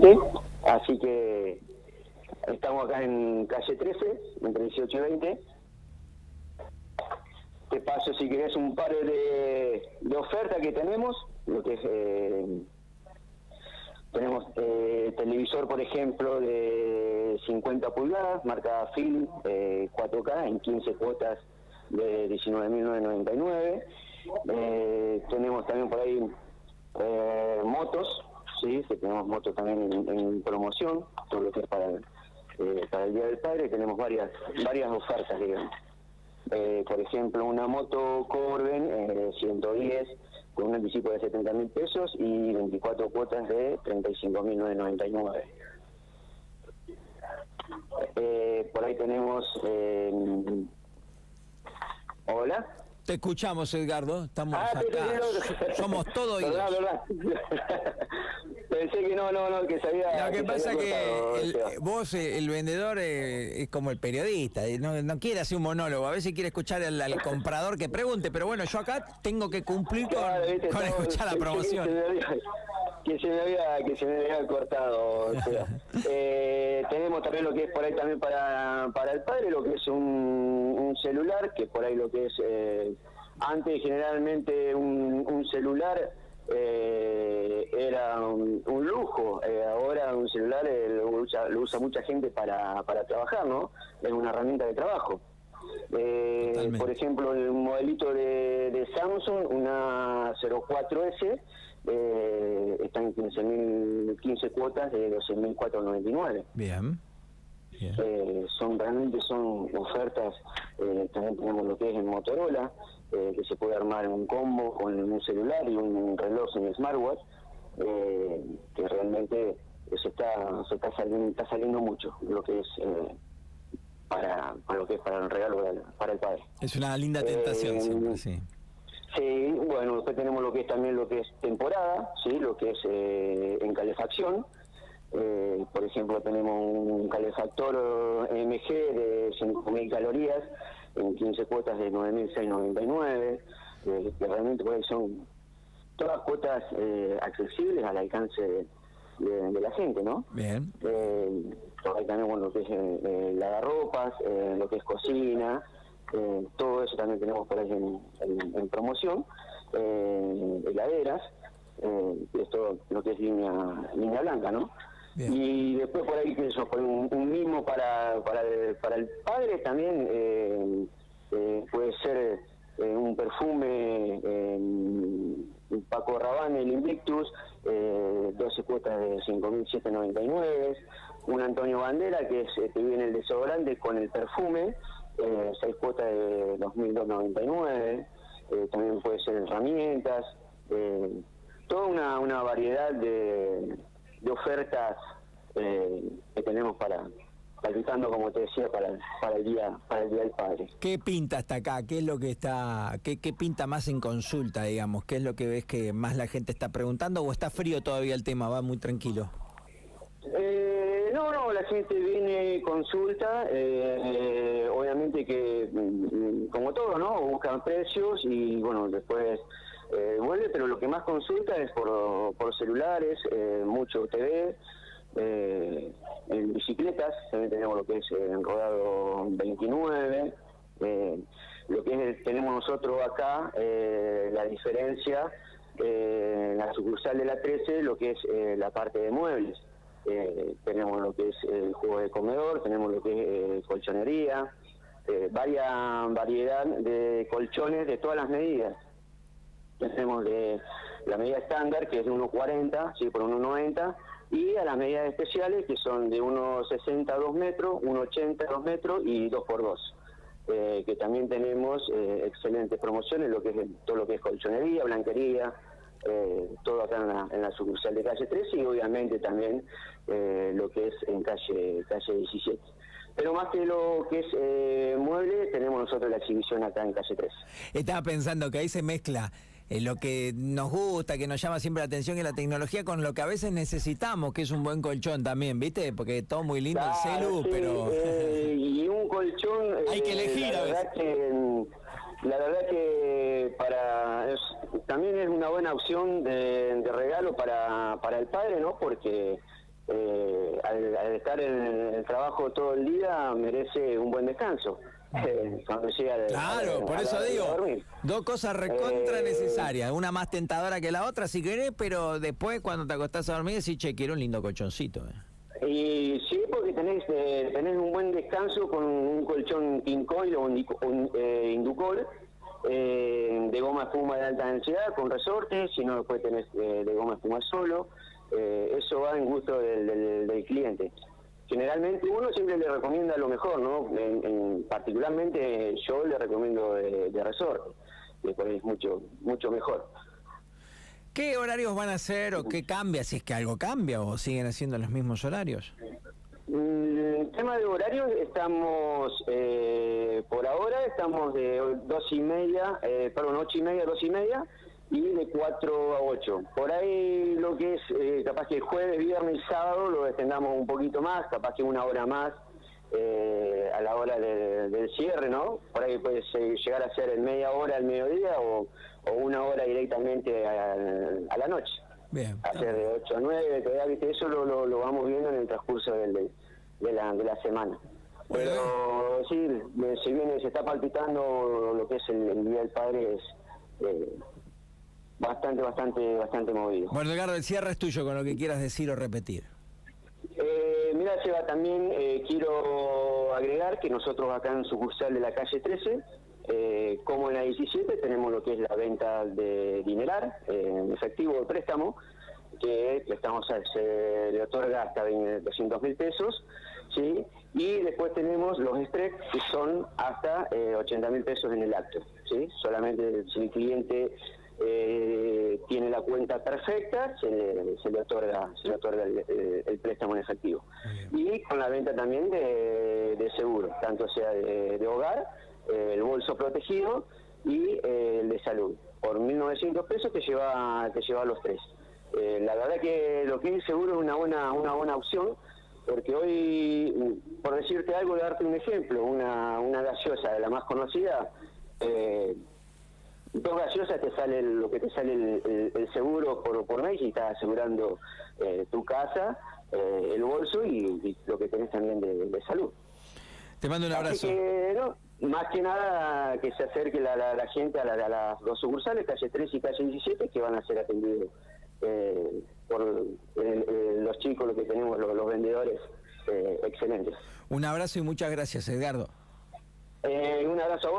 20, así que estamos acá en calle 13, entre 18 y 20. Te paso si querés un par de, de ofertas que tenemos, lo que es... Eh, tenemos eh, televisor, por ejemplo, de 50 pulgadas, marca Film, 4K, en 15 cuotas de 19.999. Eh, tenemos también por ahí eh, motos, sí, tenemos motos también en, promoción, todo lo que es para el, eh, para el Día del Padre, tenemos varias varias ofertas, digamos. Eh, por ejemplo, una moto Corben 110 con un anticipo de 70 mil pesos y 24 cuotas de 35.999. Eh, por ahí tenemos... Hola. Te escuchamos, Edgardo. Estamos ah, acá. Somos todos verdad, verdad. Pensé que no, no, no, que sabía. Lo que, pasa es que vos, eh, el vendedor, eh, es como el periodista. Eh, no, no, quiere hacer un monólogo. A veces quiere escuchar al, comprador que pregunte. Pero bueno, yo acá tengo que cumplir con, escuchar la promoción. Que se me había, que se me había, cortado. tenemos también lo que es por ahí también para, para el padre, lo que es un, un celular, que por ahí lo que es antes generalmente un, celular eh, era un, lujo, eh, ahora un celular eh, lo, usa, mucha gente para, para trabajar, ¿no? Es una herramienta de trabajo. Por ejemplo, el modelito de, Samsung, una 04S, está en 15, 15 cuotas de 12.499. Bien. Eh, son realmente son ofertas, eh, también tenemos lo que es en Motorola, eh, que se puede armar un combo con un celular y un reloj en smartwatch, que realmente eso está, se está saliendo, está saliendo mucho, lo que es para, para lo que es para el regalo para el padre. Es una linda tentación siempre, sí. Sí, bueno, después tenemos lo que es también lo que es temporada, sí, lo que es en calefacción, eh, por ejemplo, tenemos un calefactor MG de 5.000 calorías en 15 cuotas de 9.699, eh, que realmente pues, son todas cuotas eh, accesibles al alcance de, la gente, ¿no? Bien. Eh, ahí tenemos lo que es eh, lavarropas, lo que es cocina, todo eso también tenemos por ahí en, promoción, heladeras, esto lo que es línea, línea blanca, ¿no? Y después por ahí, que eso, un, un mismo para, para, el, para el padre también eh, eh, puede ser eh, un perfume Paco Rabanne, el Invictus, 12 cuotas de 5.799, un Antonio Bandera que es que viene el desodorante con el perfume, 6 cuotas de 2.299, también puede ser herramientas, toda una, una variedad de de ofertas eh, que tenemos para palpitando como te decía para, para el día para el día del padre. Qué pinta hasta acá qué es lo que está qué, qué pinta más en consulta digamos qué es lo que ves que más la gente está preguntando o está frío todavía el tema va muy tranquilo eh, no no la gente viene consulta eh, obviamente que mm, como todo no buscan precios y bueno después eh, vuelve, pero lo que más consulta es por, por celulares, eh, mucho TV, eh, en bicicletas, también tenemos lo que es en rodado 29, lo que tenemos nosotros acá, la diferencia, en la sucursal de la 13, lo que es la parte de muebles. tenemos lo que es el juego de comedor, tenemos lo que es colchonería, varias variedad de colchones de todas las medidas tenemos de la medida estándar, que es de 1,40 ¿sí? por 1,90, y a las medidas especiales, que son de 1,60 a 2 metros, 1,80 a 2 metros y 2 por 2 eh, que también tenemos eh, excelentes promociones, lo que es todo lo que es colchonería, blanquería, eh, todo acá en la, sucursal de calle 13 y obviamente también lo que es en calle, calle 17. Pero más que lo que es muebles, tenemos nosotros la exhibición acá en calle 13. Estaba pensando que ahí se mezcla eh, lo que nos gusta, que nos llama siempre la atención es la tecnología con lo que a veces necesitamos, que es un buen colchón también, ¿viste? Porque todo muy lindo el celu, pero... Eh, y un colchón... Hay que elegir a veces. Que, la verdad que para también es una buena opción de, regalo para, para el padre, ¿no? Porque al, estar en el trabajo todo el día merece un buen descanso. Cuando llega claro, por eso digo, dos cosas recontra eh, necesarias, una más tentadora que la otra si querés, pero después cuando te acostás a dormir decís, che, quiero un lindo colchoncito. Eh. Y sí, porque tenés, eh, tenés un buen descanso con un colchón King o un, Inducol, de goma espuma de alta densidad con resorte, si no después tenés de goma espuma solo, eso va en gusto del cliente generalmente uno siempre le recomienda lo mejor, ¿no? En, particularmente yo le recomiendo de, de resorte, que por es mucho, mucho mejor. ¿Qué horarios van a hacer o qué cambia, si es que algo cambia o siguen haciendo los mismos horarios? Mm, el tema de horarios estamos, eh, por ahora estamos de dos y media, eh, perdón, ocho y media, dos y media, y de 4 a 8. Por ahí lo que es, eh, capaz que jueves, viernes y sábado lo extendamos un poquito más, capaz que una hora más eh, a la hora del cierre, ¿no? Por ahí puede llegar a ser en media hora al mediodía o, una hora directamente a, la noche. Bien. Hacer de 8 a 9, todavía, ¿viste? eso lo, lo, vamos viendo en el transcurso del, de, la, de la semana. Pero sí, si viene, se está palpitando lo que es el, Día del Padre, es... Eh, bastante, bastante, bastante movido. Bueno, Edgardo, el cierre es tuyo con lo que quieras decir o repetir. Eh, mira, Seba, también eh, quiero agregar que nosotros acá en sucursal de la calle 13, eh, como en la 17, tenemos lo que es la venta de dinerar, en efectivo de préstamo, que le, estamos, se le otorga hasta 200 mil pesos, ¿sí? y después tenemos los extras que son hasta 80 mil pesos en el acto. ¿sí? Solamente si el cliente eh, tiene la cuenta perfecta, se le, se le otorga, se le otorga el, préstamo en efectivo. Y con la venta también de, de seguro, tanto sea de, hogar, eh, el bolso protegido y eh, el de salud. Por 1.900 pesos te lleva, te lleva los tres. Eh, la verdad que lo que es seguro es una buena, una buena opción, porque hoy, por decirte algo, darte un ejemplo, una, una gaseosa de la más conocida, eh, dos gaseosas te sale lo que te sale el, seguro por, por mes y estás asegurando eh, tu casa, eh, el bolso y, lo que tenés también de, salud. Te mando un abrazo. más que nada que se acerque la, la, gente a, las dos sucursales, calle 3 y calle 17, que van a ser atendidos eh, por los chicos, lo que tenemos, los, vendedores excelentes. Un abrazo y muchas gracias, Edgardo. un abrazo a vos.